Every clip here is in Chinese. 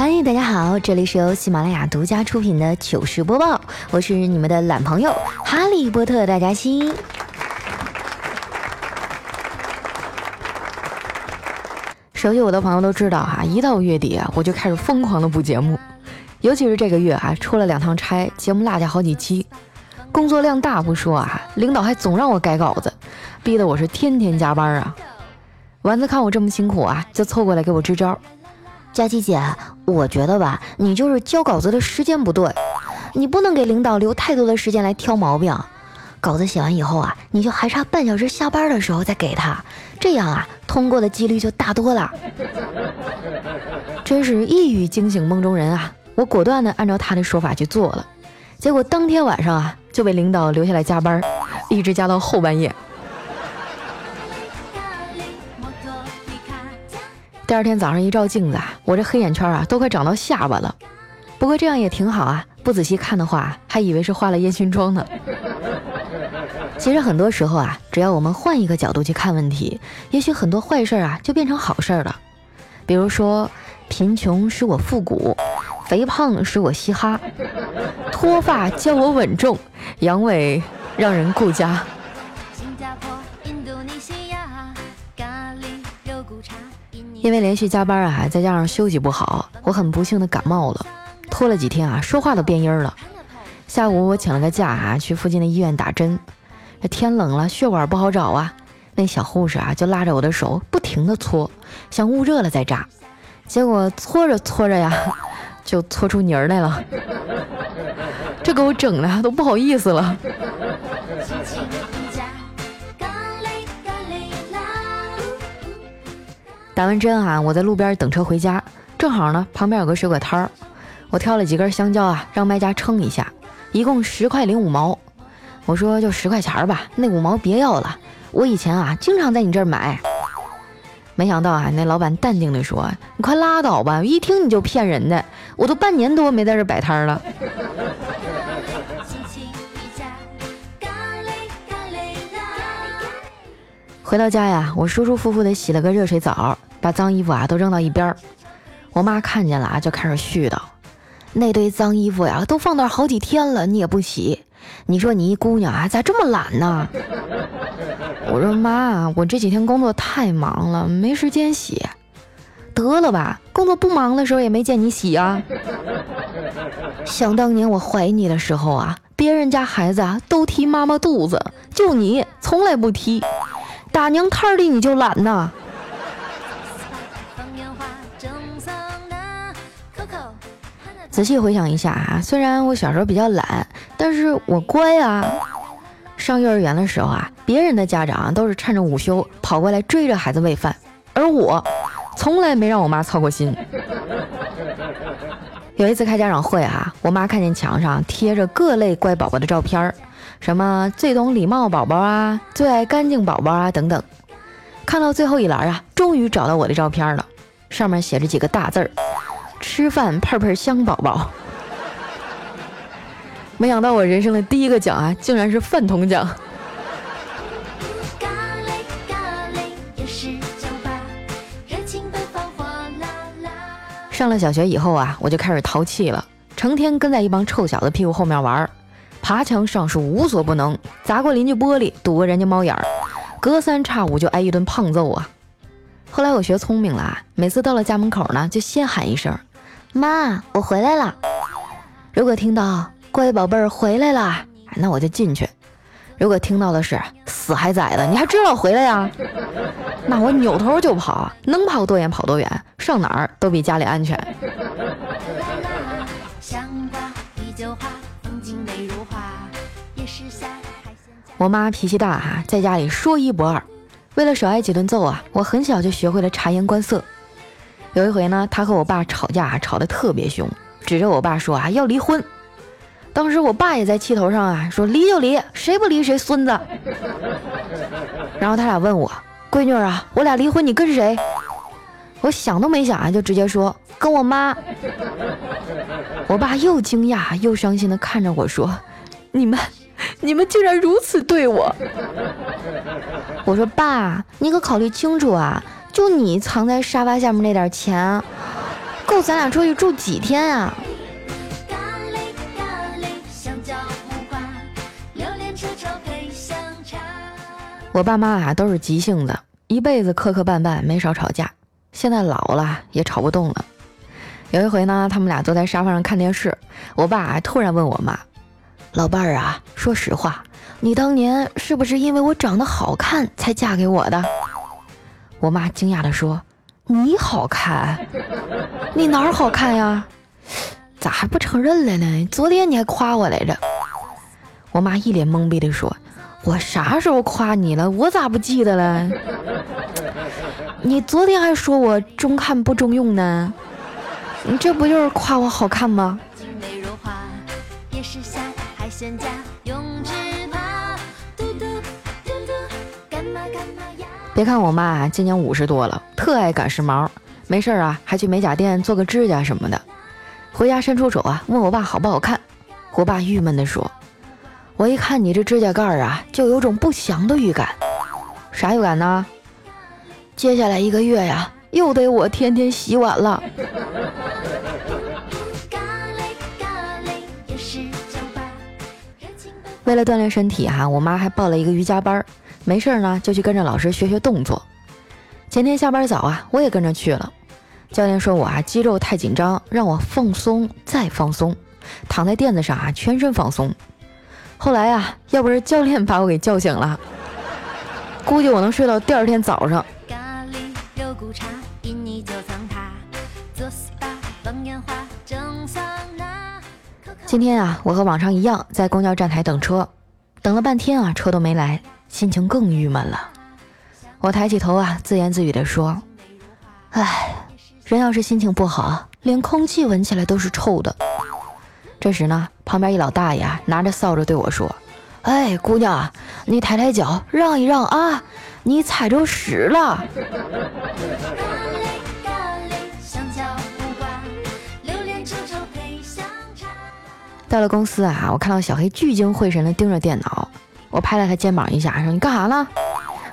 嗨，大家好，这里是由喜马拉雅独家出品的糗事播报，我是你们的懒朋友哈利波特大家心。熟悉我的朋友都知道哈，一到月底啊，我就开始疯狂的补节目，尤其是这个月啊，出了两趟差，节目落下好几期，工作量大不说啊，领导还总让我改稿子，逼得我是天天加班啊。丸子看我这么辛苦啊，就凑过来给我支招。佳琪姐，我觉得吧，你就是交稿子的时间不对，你不能给领导留太多的时间来挑毛病。稿子写完以后啊，你就还差半小时下班的时候再给他，这样啊，通过的几率就大多了。真是一语惊醒梦中人啊！我果断的按照他的说法去做了，结果当天晚上啊，就被领导留下来加班，一直加到后半夜。第二天早上一照镜子啊，我这黑眼圈啊都快长到下巴了。不过这样也挺好啊，不仔细看的话，还以为是化了烟熏妆呢。其实很多时候啊，只要我们换一个角度去看问题，也许很多坏事啊就变成好事了。比如说，贫穷使我复古，肥胖使我嘻哈，脱发教我稳重，阳痿让人顾家。因为连续加班啊，再加上休息不好，我很不幸的感冒了，拖了几天啊，说话都变音了。下午我请了个假啊，去附近的医院打针。这天冷了，血管不好找啊，那小护士啊就拉着我的手不停的搓，想捂热了再扎。结果搓着搓着呀，就搓出泥儿来了。这给我整的都不好意思了。打完针啊，我在路边等车回家，正好呢，旁边有个水果摊儿，我挑了几根香蕉啊，让卖家称一下，一共十块零五毛。我说就十块钱吧，那五毛别要了，我以前啊经常在你这儿买。没想到啊，那老板淡定地说：“你快拉倒吧，一听你就骗人的，我都半年多没在这摆摊了。”回到家呀，我舒舒服服地洗了个热水澡。把脏衣服啊都扔到一边儿，我妈看见了啊，就开始絮叨：“那堆脏衣服呀，都放那儿好几天了，你也不洗，你说你一姑娘啊，咋这么懒呢？” 我说：“妈，我这几天工作太忙了，没时间洗。”得了吧，工作不忙的时候也没见你洗啊。想当年我怀你的时候啊，别人家孩子啊都踢妈妈肚子，就你从来不踢，打娘胎里你就懒呐。仔细回想一下啊，虽然我小时候比较懒，但是我乖啊。上幼儿园的时候啊，别人的家长都是趁着午休跑过来追着孩子喂饭，而我从来没让我妈操过心。有一次开家长会啊，我妈看见墙上贴着各类乖宝宝的照片，什么最懂礼貌宝宝啊，最爱干净宝宝啊等等。看到最后一栏啊，终于找到我的照片了，上面写着几个大字儿。吃饭喷喷香宝宝，没想到我人生的第一个奖啊，竟然是饭桶奖。上了小学以后啊，我就开始淘气了，成天跟在一帮臭小子屁股后面玩儿，爬墙上树无所不能，砸过邻居玻璃，堵过人家猫眼儿，隔三差五就挨一顿胖揍啊。后来我学聪明了，每次到了家门口呢，就先喊一声。妈，我回来了。如果听到乖宝贝儿回来了，那我就进去；如果听到的是死孩崽子，你还知道回来呀？那我扭头就跑，能跑多远跑多远，上哪儿都比家里安全。我妈脾气大哈，在家里说一不二。为了少挨几顿揍啊，我很小就学会了察言观色。有一回呢，他和我爸吵架，吵得特别凶，指着我爸说啊要离婚。当时我爸也在气头上啊，说离就离，谁不离谁孙子。然后他俩问我，闺女啊，我俩离婚你跟谁？我想都没想啊，就直接说跟我妈。我爸又惊讶又伤心的看着我说，你们，你们竟然如此对我。我说爸，你可考虑清楚啊。就你藏在沙发下面那点钱，够咱俩出去住几天啊？我爸妈啊都是急性子，一辈子磕磕绊绊，没少吵架。现在老了也吵不动了。有一回呢，他们俩坐在沙发上看电视，我爸突然问我妈：“老伴儿啊，说实话，你当年是不是因为我长得好看才嫁给我的？”我妈惊讶地说：“你好看？你哪儿好看呀？咋还不承认了呢？昨天你还夸我来着。”我妈一脸懵逼地说。我啥时候夸你了？我咋不记得了？你昨天还说我中看不中用呢，你这不就是夸我好看吗？仙家用纸爬，嘟嘟嘟嘟，干嘛干嘛呀别看我妈，今年五十多了，特爱赶时髦，没事啊还去美甲店做个指甲什么的。回家伸出手啊，问我爸好不好看。我爸郁闷地说。我一看你这指甲盖啊，就有种不祥的预感。啥预感呢？接下来一个月呀，又得我天天洗碗了。为了锻炼身体哈，我妈还报了一个瑜伽班，没事呢就去跟着老师学学动作。前天下班早啊，我也跟着去了。教练说我啊肌肉太紧张，让我放松再放松，躺在垫子上啊全身放松。后来啊，要不是教练把我给叫醒了，估计我能睡到第二天早上。今天啊，我和往常一样在公交站台等车，等了半天啊，车都没来，心情更郁闷了。我抬起头啊，自言自语地说：“唉，人要是心情不好，连空气闻起来都是臭的。”这时呢，旁边一老大爷拿着扫帚对我说：“哎，姑娘，你抬抬脚，让一让啊，你踩着屎了。”到了公司啊，我看到小黑聚精会神地盯着电脑，我拍了他肩膀一下，说：“你干啥呢？”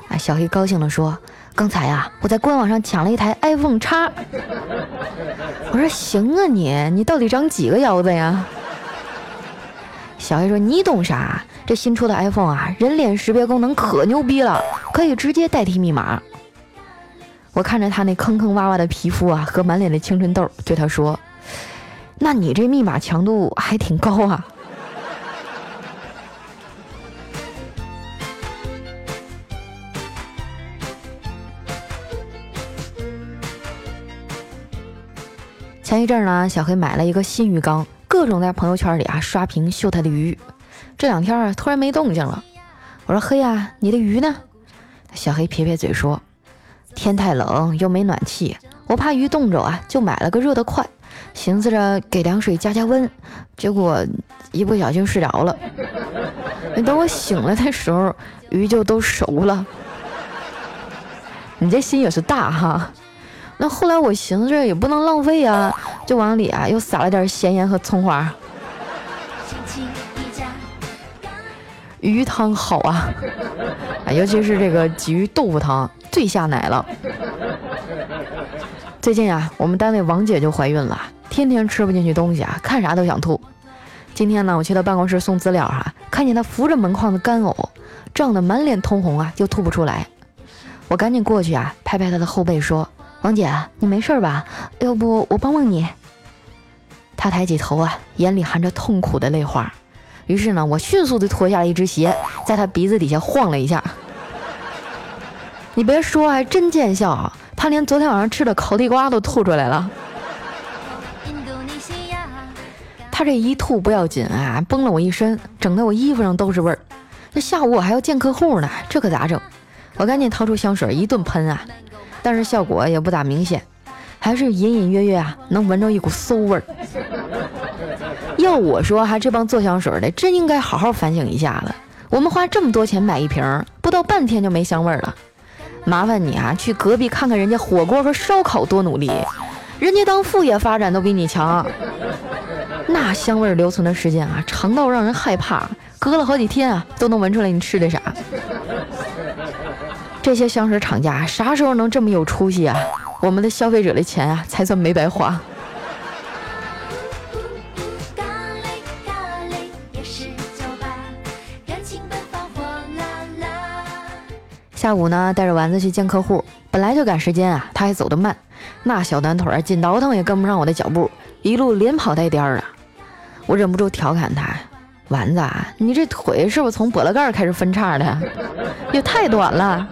啊，小黑高兴地说：“刚才呀，我在官网上抢了一台 iPhone 叉。”我说：“行啊，你你到底长几个腰子呀？”小黑说：“你懂啥？这新出的 iPhone 啊，人脸识别功能可牛逼了，可以直接代替密码。”我看着他那坑坑洼洼的皮肤啊，和满脸的青春痘，对他说：“那你这密码强度还挺高啊。”前一阵呢，小黑买了一个新鱼缸。各种在朋友圈里啊刷屏秀他的鱼，这两天啊突然没动静了。我说：“嘿呀，你的鱼呢？”小黑撇撇嘴说：“天太冷又没暖气，我怕鱼冻着啊，就买了个热得快，寻思着给凉水加加温。结果一不小心睡着了。等我醒了的时候，鱼就都熟了。你这心也是大哈。那后来我寻思着也不能浪费啊。”就往里啊，又撒了点咸盐和葱花。鱼汤好，啊，尤其是这个鲫鱼豆腐汤最下奶了。最近啊，我们单位王姐就怀孕了，天天吃不进去东西啊，看啥都想吐。今天呢，我去她办公室送资料哈，看见她扶着门框子干呕，胀得满脸通红啊，就吐不出来。我赶紧过去啊，拍拍她的后背说。王姐，你没事吧？要不我帮帮你。她抬起头啊，眼里含着痛苦的泪花。于是呢，我迅速的脱下了一只鞋，在她鼻子底下晃了一下。你别说，还真见效啊，他连昨天晚上吃的烤地瓜都吐出来了。他这一吐不要紧啊，崩了我一身，整得我衣服上都是味儿。这下午我还要见客户呢，这可咋整？我赶紧掏出香水一顿喷啊。但是效果也不咋明显，还是隐隐约约啊，能闻着一股馊味儿。要我说，还，这帮做香水的真应该好好反省一下了。我们花这么多钱买一瓶，不到半天就没香味儿了。麻烦你啊，去隔壁看看人家火锅和烧烤多努力，人家当副业发展都比你强。那香味留存的时间啊，长到让人害怕，隔了好几天啊，都能闻出来你吃的啥。这些香水厂家啥时候能这么有出息啊？我们的消费者的钱啊，才算没白花。下午呢，带着丸子去见客户，本来就赶时间啊，他还走得慢，那小短腿儿紧倒腾也跟不上我的脚步，一路连跑带颠儿的。我忍不住调侃他：“丸子，你这腿是不是从脖子盖儿开始分叉的？也太短了。”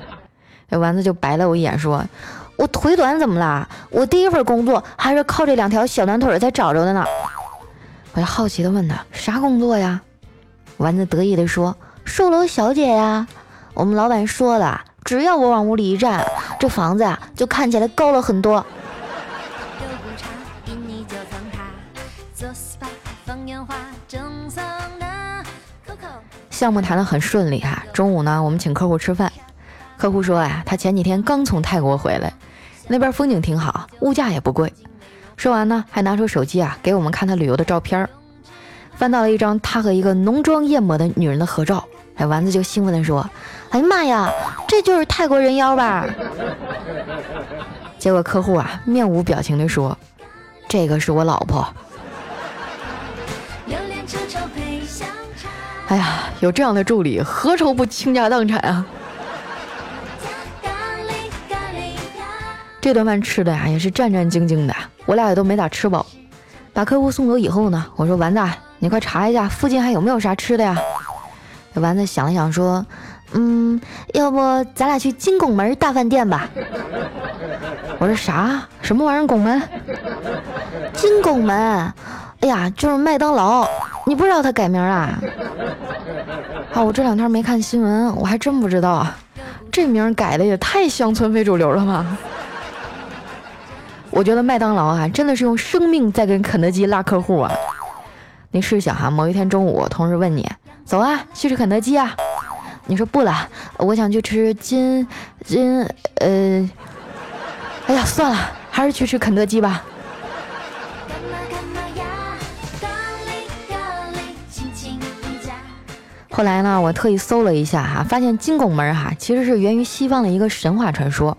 这丸子就白了我一眼，说：“我腿短怎么了？我第一份工作还是靠这两条小短腿儿才找着的呢。”我就好奇地问他：“啥工作呀？”丸子得意地说：“售楼小姐呀。”我们老板说了，只要我往屋里一站，这房子啊就看起来高了很多。项目谈得很顺利哈，中午呢我们请客户吃饭，客户说呀，他前几天刚从泰国回来，那边风景挺好，物价也不贵。说完呢，还拿出手机啊给我们看他旅游的照片，翻到了一张他和一个浓妆艳抹的女人的合照。哎，丸子就兴奋地说：“哎呀妈呀，这就是泰国人妖吧？” 结果客户啊面无表情地说：“这个是我老婆。”哎呀，有这样的助理，何愁不倾家荡产啊？这顿饭吃的呀也是战战兢兢的，我俩也都没咋吃饱。把客户送走以后呢，我说：“丸子，你快查一下附近还有没有啥吃的呀？”丸子想了想说：“嗯，要不咱俩去金拱门大饭店吧？” 我说：“啥？什么玩意儿？拱门？金拱门？哎呀，就是麦当劳。你不知道他改名啊？啊，我这两天没看新闻，我还真不知道啊。这名改的也太乡村非主流了吧？我觉得麦当劳啊，真的是用生命在跟肯德基拉客户啊。你试想哈，某一天中午，同事问你。”走啊，去吃肯德基啊！你说不了，我想去吃金金呃，哎呀，算了，还是去吃肯德基吧。后来呢，我特意搜了一下哈，发现金拱门哈其实是源于西方的一个神话传说，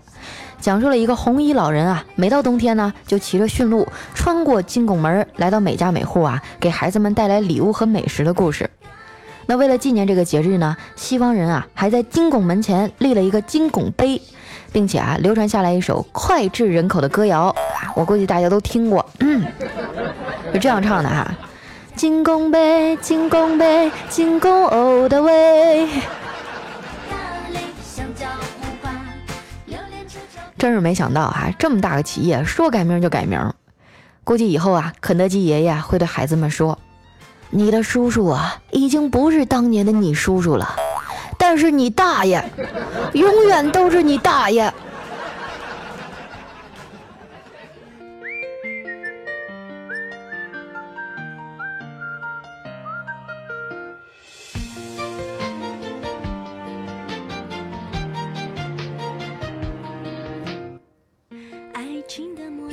讲述了一个红衣老人啊，每到冬天呢就骑着驯鹿穿过金拱门，来到每家每户啊，给孩子们带来礼物和美食的故事。那为了纪念这个节日呢，西方人啊还在金拱门前立了一个金拱碑，并且啊流传下来一首脍炙人口的歌谣，我估计大家都听过，是这样唱的哈：金拱碑，金拱碑，金拱欧的威。真是没想到哈，这么大个企业说改名就改名，估计以后啊，肯德基爷爷会对孩子们说。你的叔叔啊，已经不是当年的你叔叔了，但是你大爷，永远都是你大爷。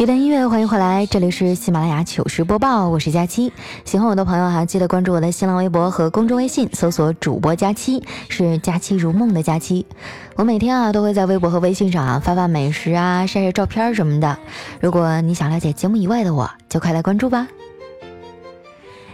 一段音乐，欢迎回来，这里是喜马拉雅糗事播报，我是佳期。喜欢我的朋友哈，记得关注我的新浪微博和公众微信，搜索主播佳期，是佳期如梦的佳期。我每天啊都会在微博和微信上啊发发美食啊，晒晒照片什么的。如果你想了解节目以外的我，就快来关注吧。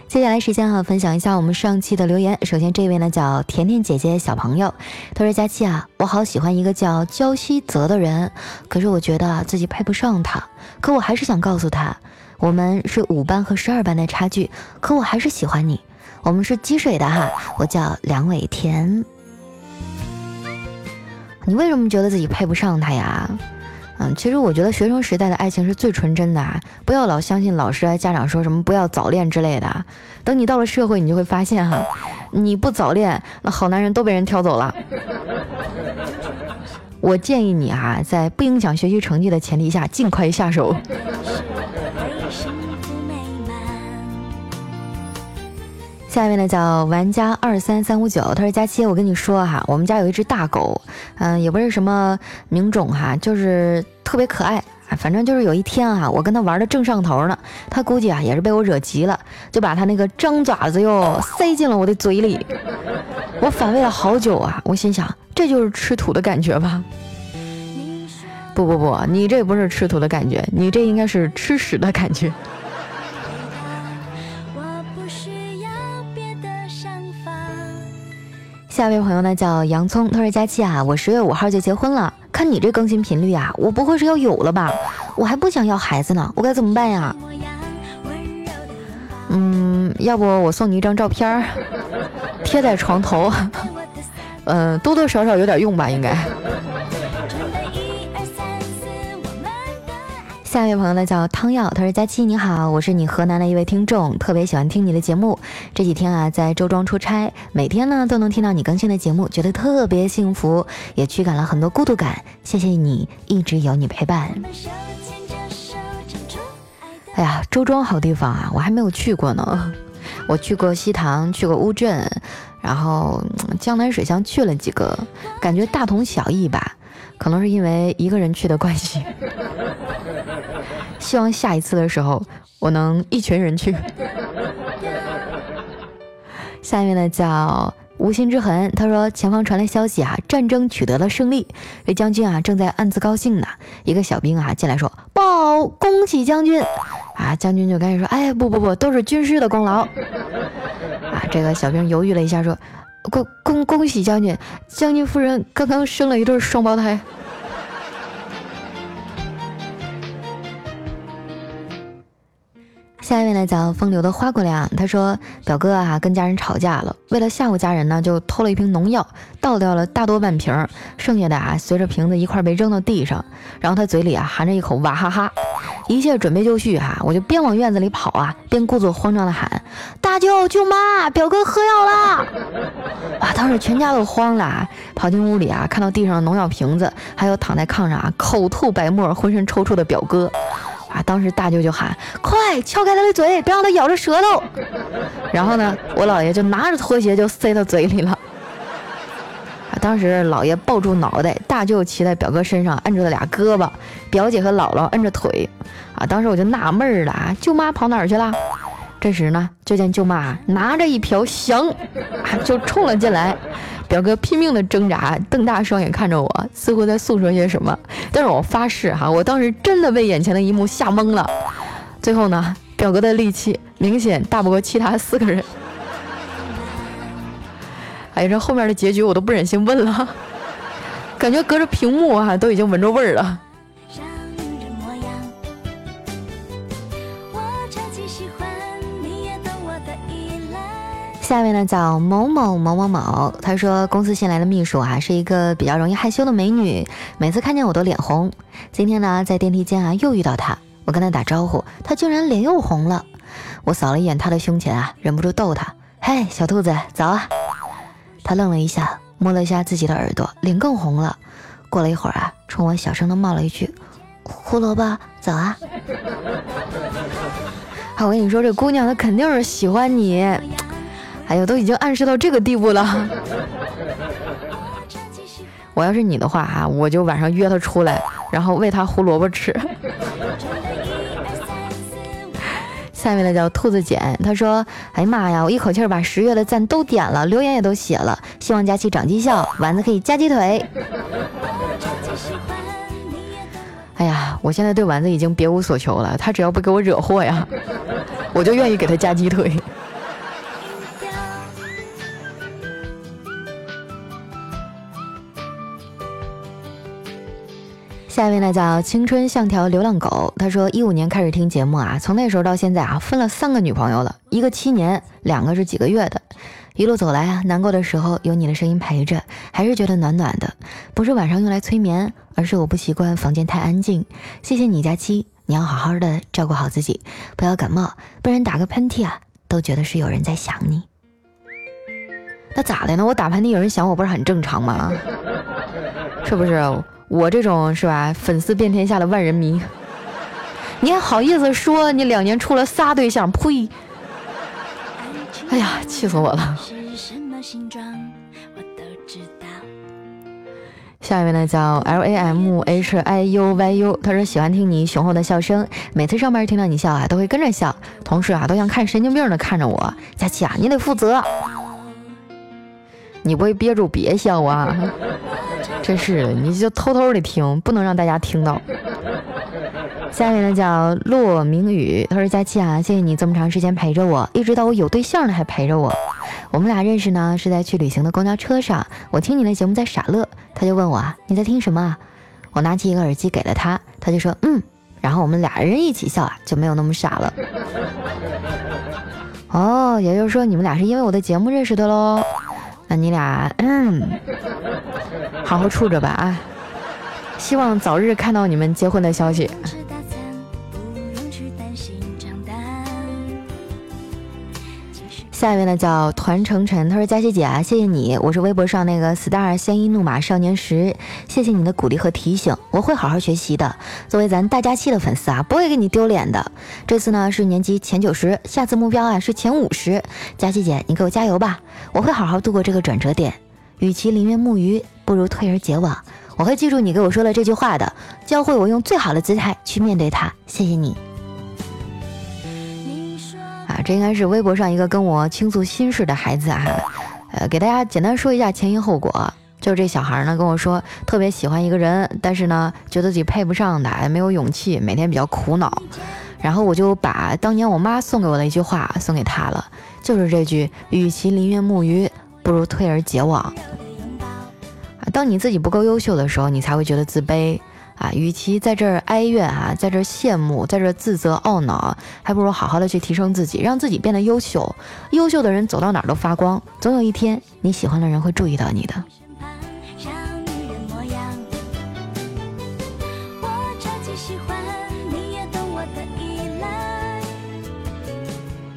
接下来时间哈，分享一下我们上期的留言。首先这位呢叫甜甜姐姐小朋友，他说：“佳期啊，我好喜欢一个叫焦希泽的人，可是我觉得自己配不上他。可我还是想告诉他，我们是五班和十二班的差距，可我还是喜欢你。我们是积水的哈，我叫梁伟田。你为什么觉得自己配不上他呀？”嗯，其实我觉得学生时代的爱情是最纯真的啊！不要老相信老师、家长说什么不要早恋之类的。等你到了社会，你就会发现哈，你不早恋，那好男人都被人挑走了。我建议你啊，在不影响学习成绩的前提下，尽快下手。下面呢叫玩家二三三五九，他说佳期，我跟你说哈，我们家有一只大狗，嗯，也不是什么名种哈，就是特别可爱，反正就是有一天啊，我跟他玩的正上头呢，他估计啊也是被我惹急了，就把他那个张爪子哟塞进了我的嘴里，我反胃了好久啊，我心想这就是吃土的感觉吧？不不不，你这不是吃土的感觉，你这应该是吃屎的感觉。下一位朋友呢叫洋葱，他说佳期啊，我十月五号就结婚了，看你这更新频率啊，我不会是要有了吧？我还不想要孩子呢，我该怎么办呀？嗯，要不我送你一张照片，贴在床头，嗯，多多少少有点用吧，应该。下一位朋友呢叫汤药，他说：“佳期你好，我是你河南的一位听众，特别喜欢听你的节目。这几天啊，在周庄出差，每天呢都能听到你更新的节目，觉得特别幸福，也驱赶了很多孤独感。谢谢你，一直有你陪伴。”哎呀，周庄好地方啊，我还没有去过呢。我去过西塘，去过乌镇，然后江南水乡去了几个，感觉大同小异吧。可能是因为一个人去的关系。希望下一次的时候，我能一群人去。下面呢叫无心之痕，他说前方传来消息啊，战争取得了胜利，这将军啊正在暗自高兴呢。一个小兵啊进来说报，恭喜将军啊！将军就赶紧说，哎不不不，都是军师的功劳。啊，这个小兵犹豫了一下说，恭恭恭喜将军，将军夫人刚刚生了一对双胞胎。下一位呢讲风流的花姑娘，她说表哥啊跟家人吵架了，为了吓唬家人呢，就偷了一瓶农药，倒掉了大多半瓶，剩下的啊随着瓶子一块被扔到地上，然后他嘴里啊含着一口娃哈哈，一切准备就绪哈，我就边往院子里跑啊，边故作慌张的喊大舅舅妈，表哥喝药了！啊，当时全家都慌了，跑进屋里啊，看到地上的农药瓶子，还有躺在炕上啊口吐白沫、浑身抽搐的表哥。啊！当时大舅就喊：“快撬开他的嘴，别让他咬着舌头。”然后呢，我姥爷就拿着拖鞋就塞到嘴里了。啊！当时姥爷抱住脑袋，大舅骑在表哥身上，摁住了俩胳膊，表姐和姥姥摁着腿。啊！当时我就纳闷了啊，舅妈跑哪儿去了？这时呢，就见舅妈拿着一瓢香，啊，就冲了进来。表哥拼命的挣扎，瞪大双眼看着我，似乎在诉说些什么。但是我发誓哈，我当时真的被眼前的一幕吓懵了。最后呢，表哥的力气明显大不过其他四个人。哎，这后面的结局我都不忍心问了，感觉隔着屏幕啊都已经闻着味儿了。下面呢叫某某某某某，他说公司新来的秘书啊，是一个比较容易害羞的美女，每次看见我都脸红。今天呢在电梯间啊又遇到她，我跟她打招呼，她竟然脸又红了。我扫了一眼她的胸前啊，忍不住逗她：“嘿，小兔子，早啊！”她愣了一下，摸了一下自己的耳朵，脸更红了。过了一会儿啊，冲我小声的冒了一句：“胡萝卜，早啊！”，我跟你说，这姑娘她肯定是喜欢你。哎呦，都已经暗示到这个地步了。我要是你的话哈，我就晚上约他出来，然后喂他胡萝卜吃。下面的叫兔子简，他说：“哎呀妈呀，我一口气把十月的赞都点了，留言也都写了，希望佳期长绩效，丸子可以加鸡腿。”哎呀，我现在对丸子已经别无所求了，他只要不给我惹祸呀，我就愿意给他加鸡腿。下一位呢叫青春像条流浪狗，他说一五年开始听节目啊，从那时候到现在啊，分了三个女朋友了，一个七年，两个是几个月的，一路走来啊，难过的时候有你的声音陪着，还是觉得暖暖的，不是晚上用来催眠，而是我不习惯房间太安静。谢谢你，佳期，你要好好的照顾好自己，不要感冒，不然打个喷嚏啊，都觉得是有人在想你。那咋的呢？我打喷嚏有人想我，不是很正常吗？是不是？我这种是吧？粉丝遍天下的万人迷，你还好意思说你两年处了仨对象？呸！哎呀，气死我了！下一位呢叫 L A M H I U Y U，他说喜欢听你雄厚的笑声，每次上班听到你笑啊，都会跟着笑，同事啊都像看神经病的看着我。佳琪啊，你得负责，你不会憋住别笑啊！真是，你就偷偷的听，不能让大家听到。下面呢叫骆明宇，他说佳期啊，谢谢你这么长时间陪着我，一直到我有对象了还陪着我。我们俩认识呢是在去旅行的公交车上，我听你的节目在傻乐，他就问我啊你在听什么？我拿起一个耳机给了他，他就说嗯，然后我们俩人一起笑啊，就没有那么傻了。哦，也就是说你们俩是因为我的节目认识的喽？那你俩嗯，好好处着吧啊！希望早日看到你们结婚的消息。下一位呢叫团成晨，他说佳琪姐啊，谢谢你，我是微博上那个 star 鲜衣怒马少年时，谢谢你的鼓励和提醒，我会好好学习的。作为咱大佳期的粉丝啊，不会给你丢脸的。这次呢是年级前九十，下次目标啊是前五十。佳琪姐，你给我加油吧，我会好好度过这个转折点。与其临渊木鱼，不如退而结网。我会记住你给我说了这句话的，教会我用最好的姿态去面对它。谢谢你。啊这应该是微博上一个跟我倾诉心事的孩子啊，呃，给大家简单说一下前因后果。就是这小孩呢跟我说，特别喜欢一个人，但是呢觉得自己配不上他，没有勇气，每天比较苦恼。然后我就把当年我妈送给我的一句话送给他了，就是这句：与其临渊木鱼，不如退而结网。当你自己不够优秀的时候，你才会觉得自卑。啊，与其在这儿哀怨啊，在这儿羡慕，在这儿自责懊恼，还不如好好的去提升自己，让自己变得优秀。优秀的人走到哪儿都发光，总有一天你喜欢的人会注意到你的。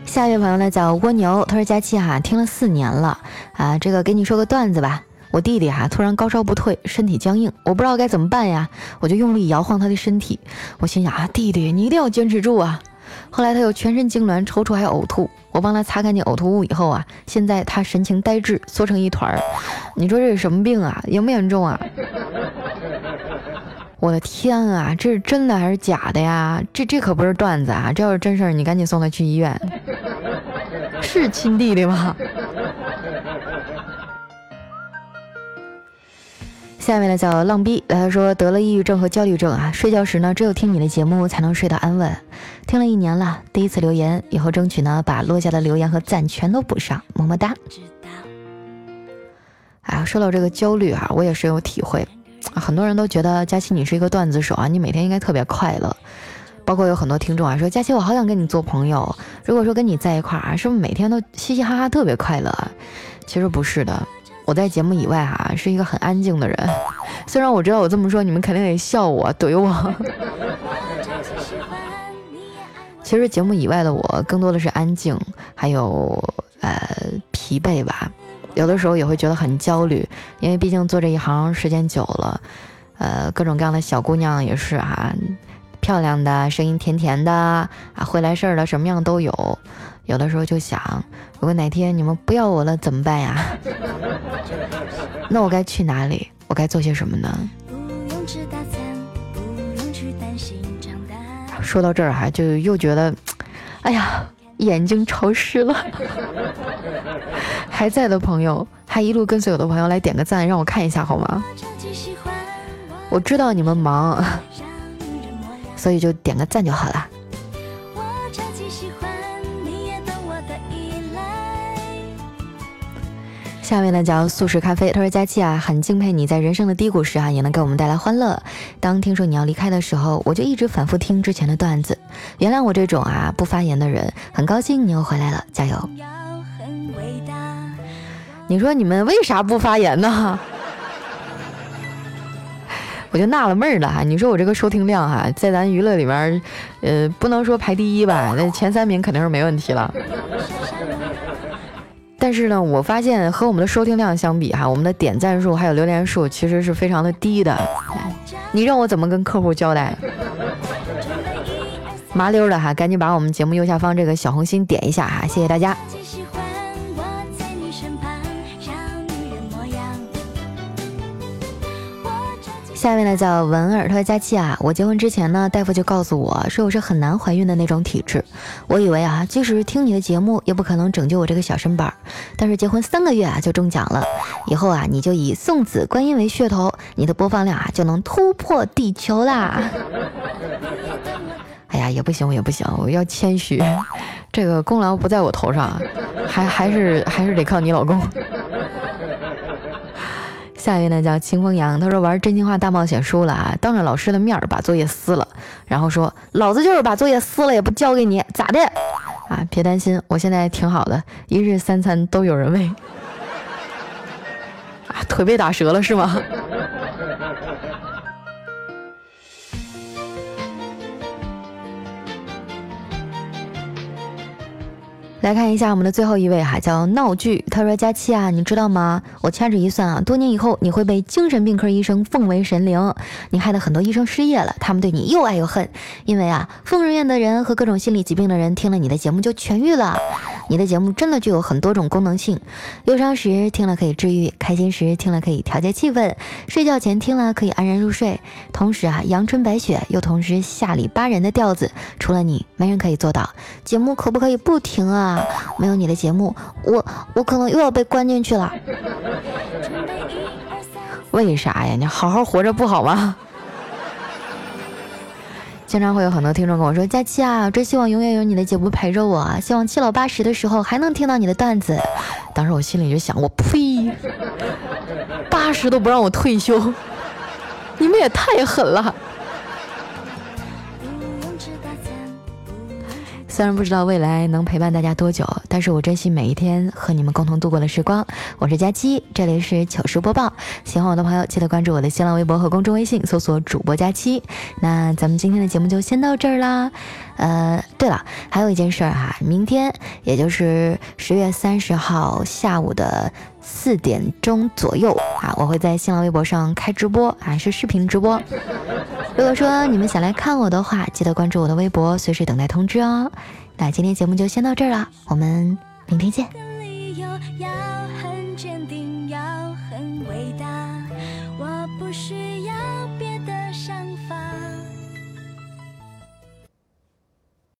下一位朋友呢叫蜗牛，他说佳期哈听了四年了啊，这个给你说个段子吧。我弟弟哈突然高烧不退，身体僵硬，我不知道该怎么办呀，我就用力摇晃他的身体。我心想啊，弟弟你一定要坚持住啊！后来他又全身痉挛、抽搐还呕吐，我帮他擦干净呕吐物以后啊，现在他神情呆滞，缩成一团儿。你说这是什么病啊？严不严重啊？我的天啊，这是真的还是假的呀？这这可不是段子啊！这要是真事儿，你赶紧送他去医院。是亲弟弟吗？下面呢叫浪逼，他说得了抑郁症和焦虑症啊，睡觉时呢只有听你的节目才能睡得安稳。听了一年了，第一次留言，以后争取呢把落下的留言和赞全都补上，么么哒。哎呀，说到这个焦虑啊，我也深有体会。很多人都觉得佳琪你是一个段子手啊，你每天应该特别快乐。包括有很多听众啊说佳琪我好想跟你做朋友，如果说跟你在一块儿啊，是不是每天都嘻嘻哈哈特别快乐？其实不是的。我在节目以外哈是一个很安静的人，虽然我知道我这么说你们肯定得笑我怼我。其实节目以外的我更多的是安静，还有呃疲惫吧，有的时候也会觉得很焦虑，因为毕竟做这一行时间久了，呃各种各样的小姑娘也是哈，漂亮的，声音甜甜的啊，会来事儿的，什么样都有。有的时候就想，如果哪天你们不要我了怎么办呀？那我该去哪里？我该做些什么呢？说到这儿哈，就又觉得，哎呀，眼睛潮湿了。还在的朋友，还一路跟随我的朋友来点个赞，让我看一下好吗？我知道你们忙，所以就点个赞就好了。下面呢叫素食咖啡，他说佳期啊，很敬佩你在人生的低谷时啊，也能给我们带来欢乐。当听说你要离开的时候，我就一直反复听之前的段子。原谅我这种啊不发言的人，很高兴你又回来了，加油！你说你们为啥不发言呢？我就纳了闷儿了哈，你说我这个收听量哈，在咱娱乐里面，呃，不能说排第一吧，那前三名肯定是没问题了。但是呢，我发现和我们的收听量相比，哈，我们的点赞数还有留言数其实是非常的低的。你让我怎么跟客户交代？麻溜的哈，赶紧把我们节目右下方这个小红心点一下哈，谢谢大家。下面呢叫文儿，他说佳期啊，我结婚之前呢，大夫就告诉我说我是很难怀孕的那种体质。我以为啊，即使是听你的节目，也不可能拯救我这个小身板。但是结婚三个月啊，就中奖了。以后啊，你就以送子观音为噱头，你的播放量啊就能突破地球啦。哎呀，也不行，也不行，我要谦虚，这个功劳不在我头上，还还是还是得靠你老公。下一位呢叫清风扬，他说玩真心话大冒险输了啊，当着老师的面儿把作业撕了，然后说老子就是把作业撕了也不交给你，咋的？啊，别担心，我现在挺好的，一日三餐都有人喂。啊，腿被打折了是吗？来看一下我们的最后一位哈，叫闹剧。他说：“佳期啊，你知道吗？我掐指一算啊，多年以后你会被精神病科医生奉为神灵。你害得很多医生失业了，他们对你又爱又恨。因为啊，疯人院的人和各种心理疾病的人听了你的节目就痊愈了。你的节目真的具有很多种功能性，忧伤时听了可以治愈，开心时听了可以调节气氛，睡觉前听了可以安然入睡。同时啊，阳春白雪又同时下里巴人的调子，除了你，没人可以做到。节目可不可以不停啊？”没有你的节目，我我可能又要被关进去了。为啥呀？你好好活着不好吗？经常会有很多听众跟我说：“佳期啊，真希望永远有你的节目陪着我，希望七老八十的时候还能听到你的段子。”当时我心里就想：我呸！八十都不让我退休，你们也太狠了。虽然不知道未来能陪伴大家多久，但是我珍惜每一天和你们共同度过的时光。我是佳期，这里是糗事播报。喜欢我的朋友，记得关注我的新浪微博和公众微信，搜索主播佳期。那咱们今天的节目就先到这儿啦。呃，对了，还有一件事儿哈，明天也就是十月三十号下午的。四点钟左右啊，我会在新浪微博上开直播啊，是视频直播。如果说你们想来看我的话，记得关注我的微博，随时等待通知哦。那今天节目就先到这儿了，我们明天见。